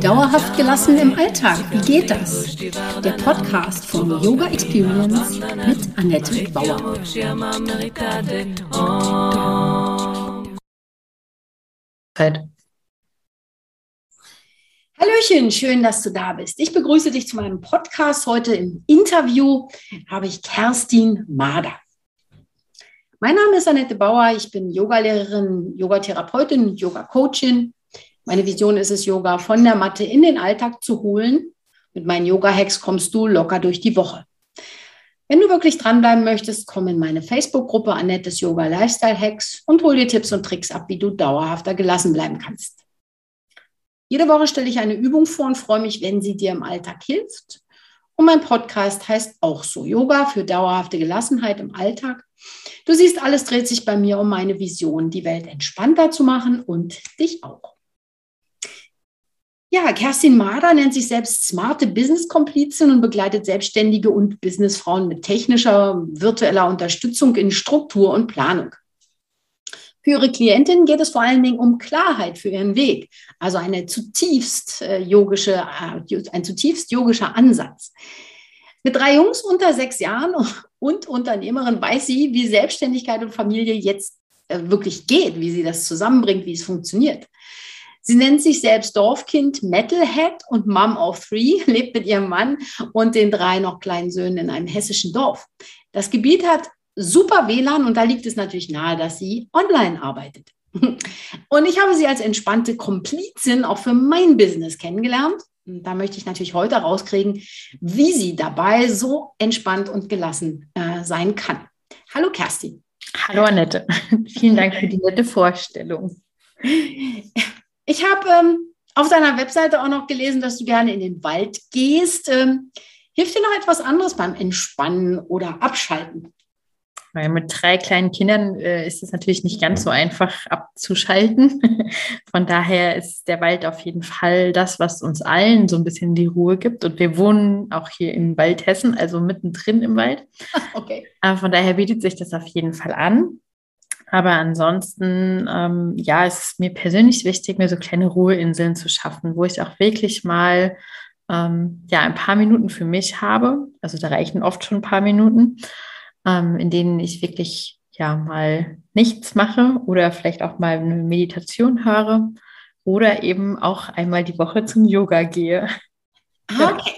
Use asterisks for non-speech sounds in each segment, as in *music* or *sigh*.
Dauerhaft gelassen im Alltag, wie geht das? Der Podcast von Yoga Experience mit Annette Bauer. Hallöchen, schön, dass du da bist. Ich begrüße dich zu meinem Podcast. Heute im Interview habe ich Kerstin Mader. Mein Name ist Annette Bauer. Ich bin Yogalehrerin, Yogatherapeutin, Yoga-Coachin. Meine Vision ist es, Yoga von der Matte in den Alltag zu holen. Mit meinen Yoga-Hacks kommst du locker durch die Woche. Wenn du wirklich dranbleiben möchtest, komm in meine Facebook-Gruppe Annettes Yoga Lifestyle Hacks und hol dir Tipps und Tricks ab, wie du dauerhafter gelassen bleiben kannst. Jede Woche stelle ich eine Übung vor und freue mich, wenn sie dir im Alltag hilft. Und mein Podcast heißt auch so Yoga für dauerhafte Gelassenheit im Alltag. Du siehst, alles dreht sich bei mir um meine Vision, die Welt entspannter zu machen und dich auch. Ja, Kerstin Mader nennt sich selbst smarte Business-Komplizin und begleitet Selbstständige und Businessfrauen mit technischer, virtueller Unterstützung in Struktur und Planung. Für ihre Klientinnen geht es vor allen Dingen um Klarheit für ihren Weg, also eine zutiefst äh, yogische, äh, ein zutiefst yogischer Ansatz. Mit drei Jungs unter sechs Jahren und Unternehmerin weiß sie, wie Selbstständigkeit und Familie jetzt äh, wirklich geht, wie sie das zusammenbringt, wie es funktioniert. Sie nennt sich selbst Dorfkind, Metalhead und Mom of Three, *laughs* lebt mit ihrem Mann und den drei noch kleinen Söhnen in einem hessischen Dorf. Das Gebiet hat super WLAN und da liegt es natürlich nahe, dass sie online arbeitet. *laughs* Und ich habe sie als entspannte Komplizin auch für mein Business kennengelernt da möchte ich natürlich heute rauskriegen, wie sie dabei so entspannt und gelassen äh, sein kann. Hallo Kerstin. Hallo Annette. *laughs* Vielen Dank für die nette Vorstellung. Ich habe ähm, auf deiner Webseite auch noch gelesen, dass du gerne in den Wald gehst. Ähm, hilft dir noch etwas anderes beim Entspannen oder Abschalten? Weil mit drei kleinen Kindern äh, ist es natürlich nicht ganz so einfach abzuschalten. *laughs* Von daher ist der Wald auf jeden Fall das, was uns allen so ein bisschen die Ruhe gibt. Und wir wohnen auch hier in Waldhessen, also mittendrin im Wald. *laughs* Okay. Aber von daher bietet sich das auf jeden Fall an. Aber ansonsten, ähm, ja, es ist mir persönlich wichtig, mir so kleine Ruheinseln zu schaffen, wo ich auch wirklich mal ähm, ja, ein paar Minuten für mich habe. Also da reichen oft schon ein paar Minuten ähm, in denen ich wirklich ja mal nichts mache oder vielleicht auch mal eine Meditation höre oder eben auch einmal die Woche zum Yoga gehe. Ah, okay.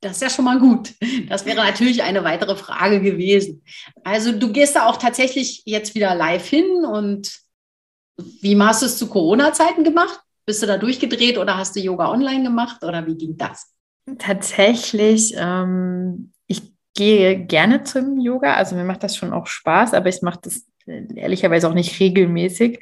Das ist ja schon mal gut. Das wäre natürlich eine weitere Frage gewesen. Also du gehst da auch tatsächlich jetzt wieder live hin und wie hast du es zu Corona-Zeiten gemacht? Bist du da durchgedreht oder hast du Yoga online gemacht oder wie ging das? Tatsächlich ähm, gehe gerne zum Yoga, also mir macht das schon auch Spaß, aber ich mache das äh, ehrlicherweise auch nicht regelmäßig.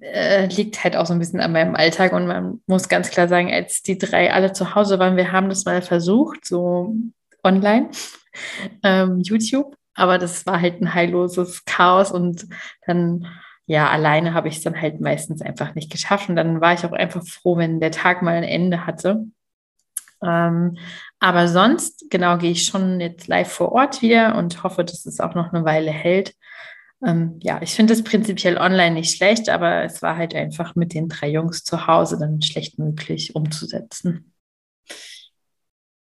Äh, liegt halt auch so ein bisschen an meinem Alltag und man muss ganz klar sagen, als die drei alle zu Hause waren, wir haben das mal versucht, so online, *laughs* ähm, YouTube, aber das war halt ein heilloses Chaos und dann ja, alleine habe ich es dann halt meistens einfach nicht geschafft. Und dann war ich auch einfach froh, wenn der Tag mal ein Ende hatte. Ähm, aber sonst, genau, gehe ich schon jetzt live vor Ort wieder und hoffe, dass es auch noch eine Weile hält. Ähm, ja, ich finde es prinzipiell online nicht schlecht, aber es war halt einfach mit den drei Jungs zu Hause dann schlecht möglich umzusetzen.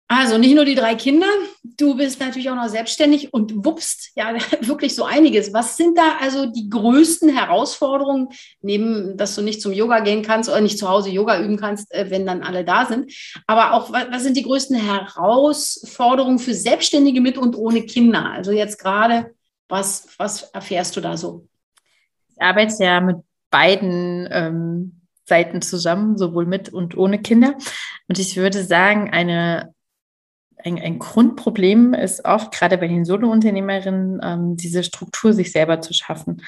Also nicht nur die drei Kinder, du bist natürlich auch noch selbstständig und wuppst ja *laughs* wirklich so einiges. Was sind da also die größten Herausforderungen, neben, dass du nicht zum Yoga gehen kannst oder nicht zu Hause Yoga üben kannst, äh, wenn dann alle da sind? Aber auch, was sind die größten Herausforderungen für Selbstständige mit und ohne Kinder? Also jetzt gerade, was, was erfährst du da so? Ich arbeite ja mit beiden ähm, Seiten zusammen, sowohl mit und ohne Kinder. Und ich würde sagen, eine ein, ein Grundproblem ist oft, gerade bei den Solo-Unternehmerinnen, ähm, diese Struktur sich selber zu schaffen.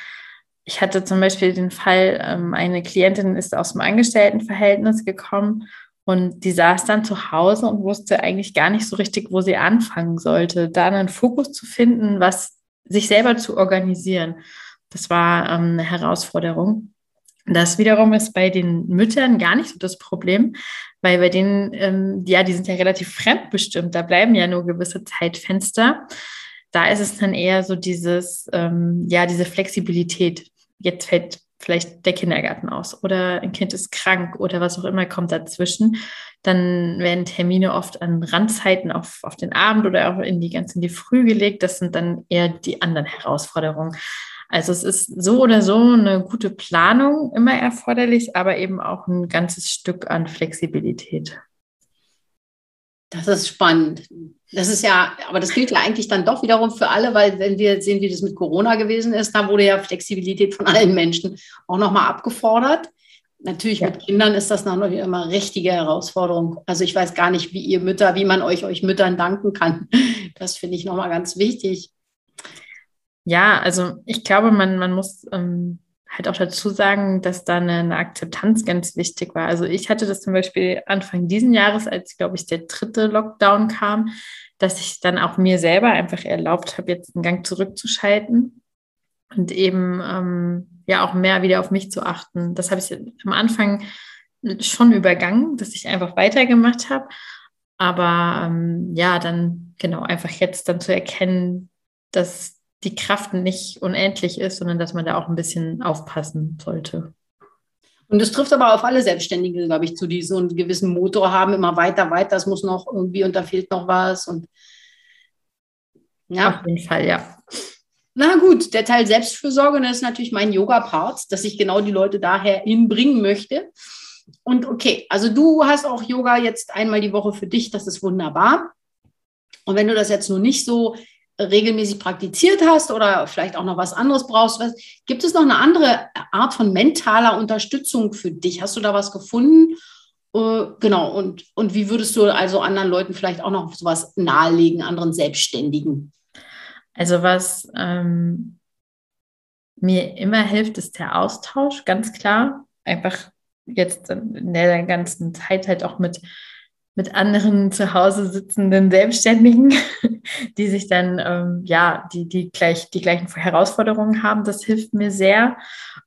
Ich hatte zum Beispiel den Fall, ähm, eine Klientin ist aus dem Angestelltenverhältnis gekommen und die saß dann zu Hause und wusste eigentlich gar nicht so richtig, wo sie anfangen sollte, da einen Fokus zu finden, was sich selber zu organisieren. Das war ähm, eine Herausforderung. Das wiederum ist bei den Müttern gar nicht so das Problem, weil bei denen, ähm, ja, die sind ja relativ fremdbestimmt, da bleiben ja nur gewisse Zeitfenster. Da ist es dann eher so dieses, ähm, ja, diese Flexibilität. Jetzt fällt vielleicht der Kindergarten aus oder ein Kind ist krank oder was auch immer kommt dazwischen, dann werden Termine oft an Randzeiten auf, auf den Abend oder auch in die ganz in die Früh gelegt. Das sind dann eher die anderen Herausforderungen. Also es ist so oder so eine gute Planung immer erforderlich, aber eben auch ein ganzes Stück an Flexibilität. Das ist spannend. Das ist ja, aber das gilt ja eigentlich dann doch wiederum für alle, weil wenn wir sehen, wie das mit Corona gewesen ist, da wurde ja Flexibilität von allen Menschen auch nochmal abgefordert. Natürlich ja. mit Kindern ist das noch immer richtige Herausforderung. Also ich weiß gar nicht, wie ihr Mütter, wie man euch euch Müttern danken kann. Das finde ich nochmal ganz wichtig. Ja, also ich glaube, man, man muss ähm, halt auch dazu sagen, dass da eine, eine, Akzeptanz ganz wichtig war. Also ich hatte das zum Beispiel Anfang diesen Jahres, als, glaube ich, der dritte Lockdown kam, dass ich dann auch mir selber einfach erlaubt habe, jetzt einen Gang zurückzuschalten und eben ähm, ja auch mehr wieder auf mich zu achten. Das habe ich am Anfang schon übergangen, dass ich einfach weitergemacht habe. Aber ähm, ja, dann genau einfach jetzt dann zu erkennen, dass die Kraft nicht unendlich ist, sondern dass man da auch ein bisschen aufpassen sollte. Und das trifft aber auf alle Selbstständigen, glaube ich, zu, die so einen gewissen Motor haben, immer weiter, weiter, das muss noch irgendwie und da fehlt noch was. Und ja. Auf jeden Fall, ja. Na gut, der Teil Selbstfürsorge, das ist natürlich mein Yoga-Part, dass ich genau die Leute daher hinbringen möchte. Und okay, also du hast auch Yoga jetzt einmal die Woche für dich, das ist wunderbar. Und wenn du das jetzt nur nicht so regelmäßig praktiziert hast oder vielleicht auch noch was anderes brauchst. Was, gibt es noch eine andere Art von mentaler Unterstützung für dich? Hast du da was gefunden? Äh, genau, und, und wie würdest du also anderen Leuten vielleicht auch noch sowas nahelegen, anderen Selbstständigen? Also was ähm, mir immer hilft, ist der Austausch, ganz klar. Einfach jetzt in der ganzen Zeit halt auch mit mit anderen zu Hause sitzenden Selbstständigen, *laughs* die sich dann, ähm, ja, die, die gleich die gleichen Herausforderungen haben. Das hilft mir sehr.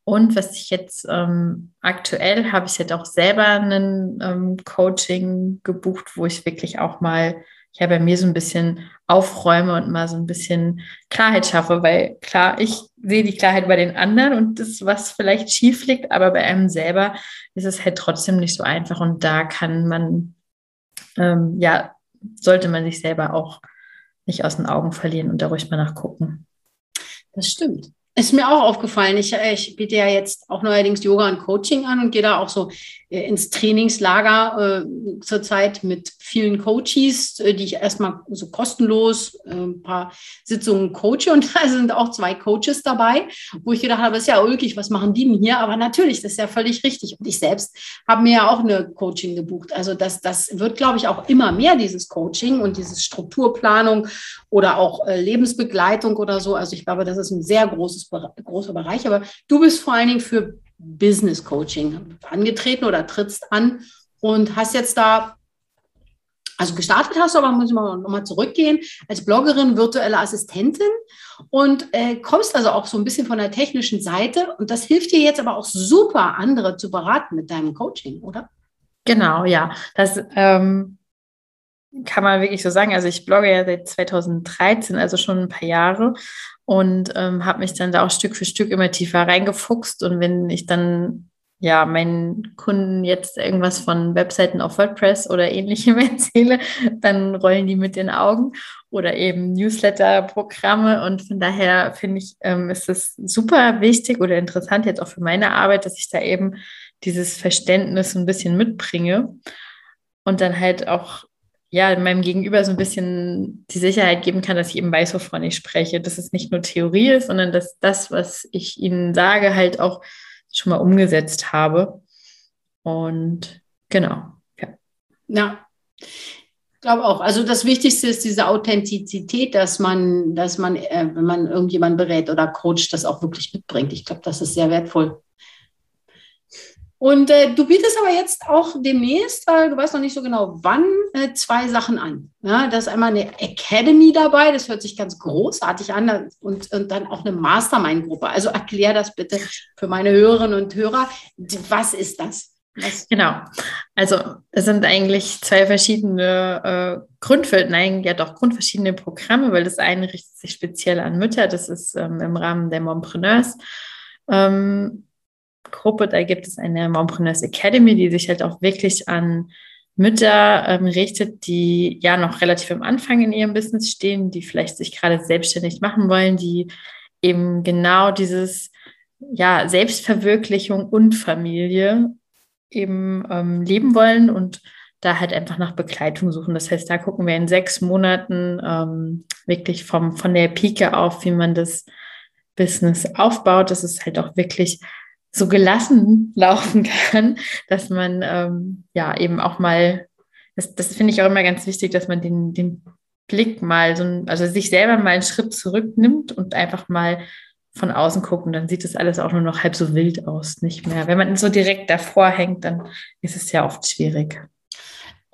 Und was ich jetzt ähm, aktuell habe ich jetzt auch selber ein ähm, Coaching gebucht, wo ich wirklich auch mal ja bei mir so ein bisschen aufräume und mal so ein bisschen Klarheit schaffe, weil klar, ich sehe die Klarheit bei den anderen und das, was vielleicht schief liegt, aber bei einem selber ist es halt trotzdem nicht so einfach und da kann man ähm, ja, sollte man sich selber auch nicht aus den Augen verlieren und da ruhig mal nachgucken. Das stimmt. Ist mir auch aufgefallen. Ich, äh, ich biete ja jetzt auch neuerdings Yoga und Coaching an und gehe da auch so ins Trainingslager äh, zurzeit mit vielen Coaches, äh, die ich erstmal so kostenlos äh, ein paar Sitzungen coache. Und da sind auch zwei Coaches dabei, wo ich gedacht habe, ist ja ulkig, was machen die denn hier? Aber natürlich, das ist ja völlig richtig. Und ich selbst habe mir ja auch eine Coaching gebucht. Also das, das wird, glaube ich, auch immer mehr, dieses Coaching und dieses Strukturplanung oder auch äh, Lebensbegleitung oder so. Also ich glaube, das ist ein sehr großes, großer Bereich. Aber du bist vor allen Dingen für Business Coaching angetreten oder trittst an und hast jetzt da, also gestartet hast, aber muss ich mal nochmal zurückgehen, als Bloggerin, virtuelle Assistentin und äh, kommst also auch so ein bisschen von der technischen Seite und das hilft dir jetzt aber auch super, andere zu beraten mit deinem Coaching, oder? Genau, ja. Das ähm, kann man wirklich so sagen. Also ich blogge ja seit 2013, also schon ein paar Jahre und ähm, habe mich dann da auch Stück für Stück immer tiefer reingefuchst. Und wenn ich dann ja meinen Kunden jetzt irgendwas von Webseiten auf WordPress oder ähnlichem *laughs* erzähle, dann rollen die mit den Augen oder eben Newsletter-Programme. Und von daher finde ich, ähm, ist es super wichtig oder interessant jetzt auch für meine Arbeit, dass ich da eben dieses Verständnis ein bisschen mitbringe und dann halt auch ja, meinem Gegenüber so ein bisschen die Sicherheit geben kann, dass ich eben weiß, wovon ich spreche. Dass es nicht nur Theorie ist, sondern dass das, was ich ihnen sage, halt auch schon mal umgesetzt habe. Und genau, ja. Ja. Ich glaube auch. Also das Wichtigste ist diese Authentizität, dass man, dass man, äh, wenn man irgendjemanden berät oder coacht, das auch wirklich mitbringt. Ich glaube, das ist sehr wertvoll. Und äh, du bietest aber jetzt auch demnächst, weil du weißt noch nicht so genau wann, äh, zwei Sachen an. Ja, da ist einmal eine Academy dabei, das hört sich ganz großartig an, und, und dann auch eine Mastermind-Gruppe. Also erklär das bitte für meine Hörerinnen und Hörer. Was ist das? Was? Genau. Also es sind eigentlich zwei verschiedene äh, Grundfeld, nein, ja doch grundverschiedene Programme, weil das eine richtet sich speziell an Mütter, das ist ähm, im Rahmen der Mompreneurs. Ähm, Gruppe, da gibt es eine Mompreneurs Academy, die sich halt auch wirklich an Mütter ähm, richtet, die ja noch relativ am Anfang in ihrem Business stehen, die vielleicht sich gerade selbstständig machen wollen, die eben genau dieses ja Selbstverwirklichung und Familie eben ähm, leben wollen und da halt einfach nach Begleitung suchen. Das heißt, da gucken wir in sechs Monaten ähm, wirklich vom, von der Pike auf, wie man das Business aufbaut, dass es halt auch wirklich so gelassen *laughs* laufen kann, dass man ähm, ja eben auch mal, das, das finde ich auch immer ganz wichtig, dass man den, den Blick mal so, also sich selber mal einen Schritt zurücknimmt und einfach mal von außen guckt und dann sieht das alles auch nur noch halb so wild aus, nicht mehr. Wenn man so direkt davor hängt, dann ist es ja oft schwierig.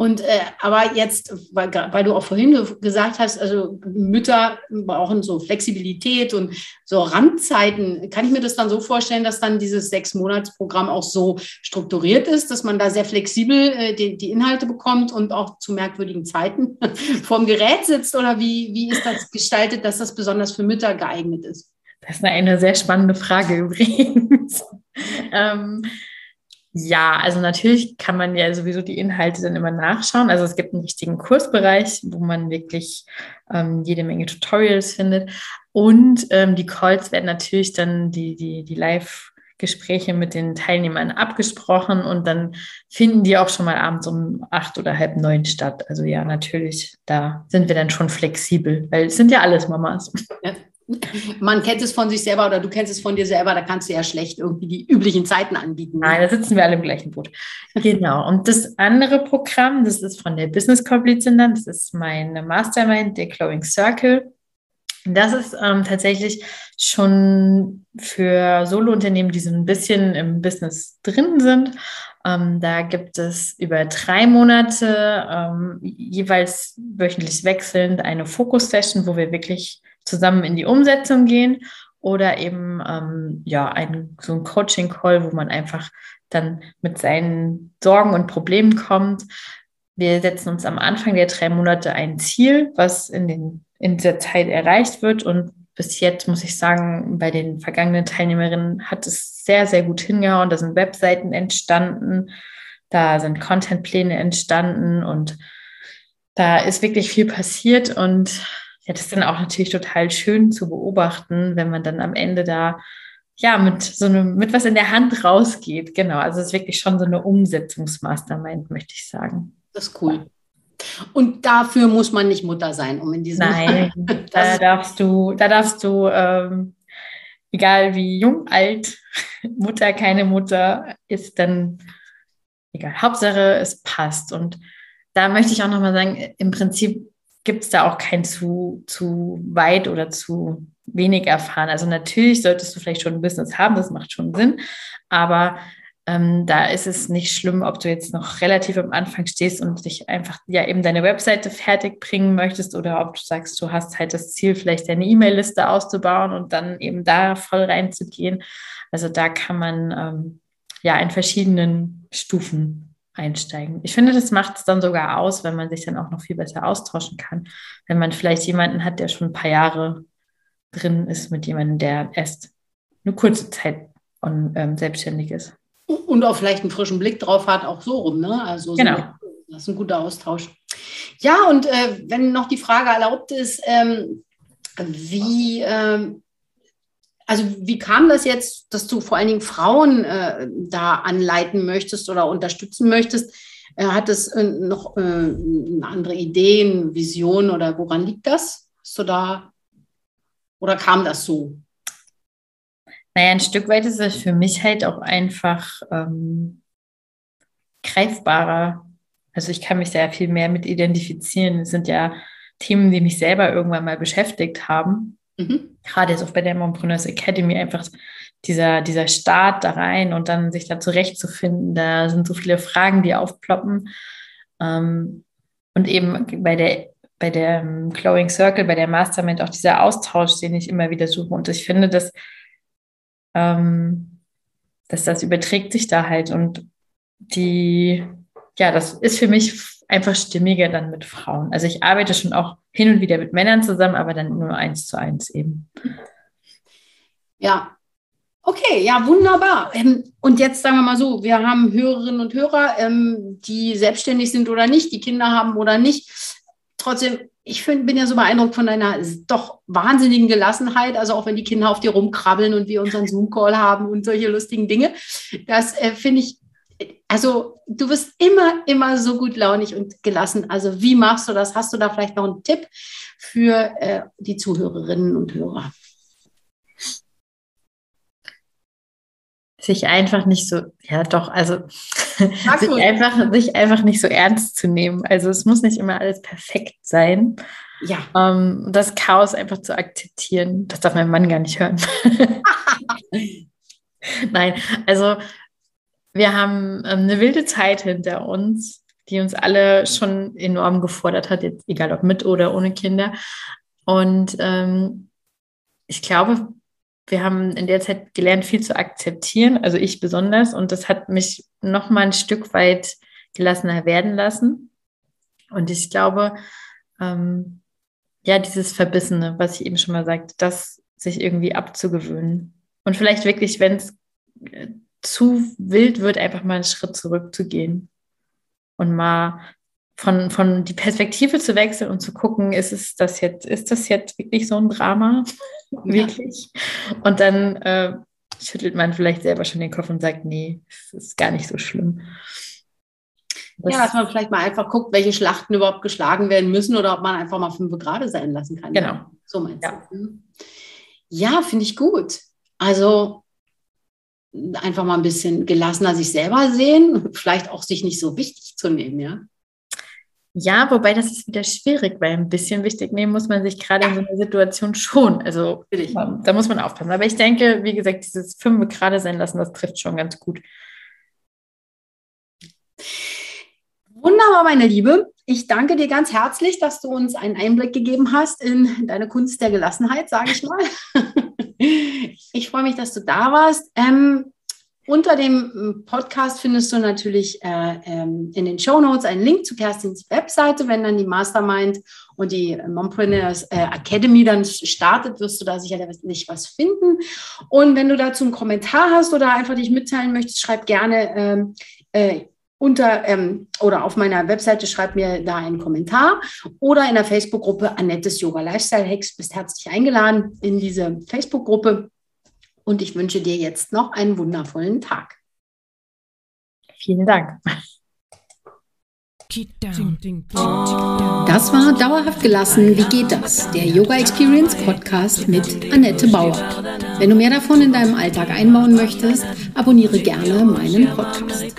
Und äh, aber jetzt, weil, weil du auch vorhin gesagt hast, also Mütter brauchen so Flexibilität und so Randzeiten, kann ich mir das dann so vorstellen, dass dann dieses Sechs-Monats-Programm auch so strukturiert ist, dass man da sehr flexibel äh, die, die Inhalte bekommt und auch zu merkwürdigen Zeiten *laughs* vorm Gerät sitzt? Oder wie, wie ist das gestaltet, dass das besonders für Mütter geeignet ist? Das ist eine sehr spannende Frage *laughs* übrigens. ähm, ja, also natürlich kann man ja sowieso die Inhalte dann immer nachschauen. Also es gibt einen richtigen Kursbereich, wo man wirklich ähm, jede Menge Tutorials findet. Und ähm, die Calls werden natürlich dann die, die, die Live- Gespräche mit den Teilnehmern abgesprochen und dann finden die auch schon mal abends um acht oder halb neun statt. Also ja, natürlich, da sind wir dann schon flexibel, weil es sind ja alles Mamas. Ja, man kennt es von sich selber oder du kennst es von dir selber, da kannst du ja schlecht irgendwie die üblichen Zeiten anbieten. Ne? Nein, da sitzen wir alle im gleichen Boot. Genau. Und das andere Programm, das ist von der Business Komplizin das ist meine Mastermind, der Glowing Circle. Das ist ähm, tatsächlich schon für Solo-Unternehmen, die so ein bisschen im Business drin sind. Ähm, da gibt es über drei Monate ähm, jeweils wöchentlich wechselnd eine Fokus-Session, wo wir wirklich zusammen in die Umsetzung gehen oder eben ähm, ja ein, so ein Coaching-Call, wo man einfach dann mit seinen Sorgen und Problemen kommt. Wir setzen uns am Anfang der drei Monate ein Ziel, was in, den, in dieser Zeit erreicht wird. Und bis jetzt muss ich sagen, bei den vergangenen Teilnehmerinnen hat es sehr, sehr gut hingehauen. Da sind Webseiten entstanden, da sind Contentpläne entstanden und da ist wirklich viel passiert. Und ja, das ist dann auch natürlich total schön zu beobachten, wenn man dann am Ende da ja mit so einem, mit was in der Hand rausgeht. Genau. Also es ist wirklich schon so eine Umsetzungsmastermind, möchte ich sagen. Das ist cool. Und dafür muss man nicht Mutter sein, um in diesem Nein, *laughs* da darfst du, da darfst du, ähm, egal wie jung, alt, *laughs* Mutter, keine Mutter, ist dann egal. Hauptsache, es passt. Und da möchte ich auch nochmal sagen, im Prinzip gibt es da auch kein zu, zu weit oder zu wenig erfahren. Also natürlich solltest du vielleicht schon ein Business haben, das macht schon Sinn, aber ähm, da ist es nicht schlimm, ob du jetzt noch relativ am Anfang stehst und dich einfach ja eben deine Webseite fertig bringen möchtest oder ob du sagst, du hast halt das Ziel, vielleicht deine E-Mail-Liste auszubauen und dann eben da voll reinzugehen. Also da kann man ähm, ja in verschiedenen Stufen einsteigen. Ich finde, das macht es dann sogar aus, wenn man sich dann auch noch viel besser austauschen kann. Wenn man vielleicht jemanden hat, der schon ein paar Jahre drin ist mit jemandem, der erst eine kurze Zeit und, ähm, selbstständig ist. Und auch vielleicht einen frischen Blick drauf hat, auch so rum. Ne? Also genau. So, das ist ein guter Austausch. Ja, und äh, wenn noch die Frage erlaubt ist, ähm, wie, ähm, also wie kam das jetzt, dass du vor allen Dingen Frauen äh, da anleiten möchtest oder unterstützen möchtest? Äh, hat es äh, noch äh, andere Idee, eine Vision oder woran liegt das? Hast du da oder kam das so? Naja, ein Stück weit ist es für mich halt auch einfach ähm, greifbarer. Also ich kann mich sehr viel mehr mit identifizieren. Es sind ja Themen, die mich selber irgendwann mal beschäftigt haben. Mhm. Gerade jetzt auch bei der Montpreneurs Academy einfach dieser, dieser Start da rein und dann sich da zurechtzufinden. Da sind so viele Fragen, die aufploppen. Ähm, und eben bei der, bei der Glowing Circle, bei der Mastermind auch dieser Austausch, den ich immer wieder suche. Und ich finde, dass, ähm, dass das überträgt sich da halt und die, ja, das ist für mich einfach stimmiger dann mit Frauen. Also ich arbeite schon auch hin und wieder mit Männern zusammen, aber dann nur eins zu eins eben. Ja, Okay, ja, wunderbar. Ähm, und jetzt sagen wir mal so, wir haben Hörerinnen und Hörer, ähm, die selbstständig sind oder nicht, die Kinder haben oder nicht. Trotzdem, ich bin ja so beeindruckt von deiner doch wahnsinnigen Gelassenheit. Also auch wenn die Kinder auf dir rumkrabbeln und wir unseren Zoom-Call haben und solche lustigen Dinge. Das äh, finde ich, also du bist immer, immer so gut launig und gelassen. Also wie machst du das? Hast du da vielleicht noch einen Tipp für äh, die Zuhörerinnen und Hörer? sich einfach nicht so, ja doch, also *laughs* sich einfach, sich einfach nicht so ernst zu nehmen. Also es muss nicht immer alles perfekt sein. Ja. Ähm, das Chaos einfach zu akzeptieren, das darf mein Mann gar nicht hören. *laughs* *laughs* Nein, also wir haben ähm, eine wilde Zeit hinter uns, die uns alle schon enorm gefordert hat, jetzt egal ob mit oder ohne Kinder. Und ähm, ich glaube, wir haben in der Zeit gelernt, viel zu akzeptieren, also ich besonders. Und das hat mich noch mal ein Stück weit gelassener werden lassen. Und ich glaube, ähm, ja, dieses Verbissene, was ich eben schon mal sagte, das sich irgendwie abzugewöhnen. Und vielleicht wirklich, wenn es äh, zu wild wird, einfach mal einen Schritt zurückzugehen und mal von, von die Perspektive zu wechseln und zu gucken, ist es das jetzt, ist das jetzt wirklich so ein Drama? wirklich. Und dann äh, schüttelt man vielleicht selber schon den Kopf und sagt, nee, es ist gar nicht so schlimm. Das ja, dass man vielleicht mal einfach guckt, welche Schlachten überhaupt geschlagen werden müssen oder ob man einfach mal fünf Grad sein lassen kann. Genau. So meinst ja. du. Mhm. Ja, finde ich gut. Also einfach mal ein bisschen gelassener sich selber sehen, vielleicht auch sich nicht so wichtig zu nehmen, ja. Ja, wobei das ist wieder schwierig, weil ein bisschen wichtig nehmen muss man sich gerade in so einer Situation schon. Also da muss man aufpassen. Aber ich denke, wie gesagt, dieses Fünfe gerade sein lassen, das trifft schon ganz gut. Wunderbar, meine Liebe. Ich danke dir ganz herzlich, dass du uns einen Einblick gegeben hast in deine Kunst der Gelassenheit, sage ich mal. *laughs* Ich freue mich, dass du da warst. Ähm, unter dem Podcast findest du natürlich äh, ähm, in den Show Notes einen Link zu Kerstins Webseite. Wenn dann die Mastermind und die Mompreneurs äh, Academy dann startet, wirst du da sicherlich was finden. Und wenn du dazu einen Kommentar hast oder einfach dich mitteilen möchtest, schreib gerne ähm, äh, unter ähm, oder auf meiner Webseite schreib mir da einen Kommentar oder in der Facebook-Gruppe Annettes Yoga Lifestyle Hacks bist herzlich eingeladen in diese Facebook-Gruppe und ich wünsche dir jetzt noch einen wundervollen Tag. Vielen Dank. Das war Dauerhaft gelassen. Wie geht das? Der Yoga Experience Podcast mit Annette Bauer. Wenn du mehr davon in deinem Alltag einbauen möchtest, abonniere gerne meinen Podcast.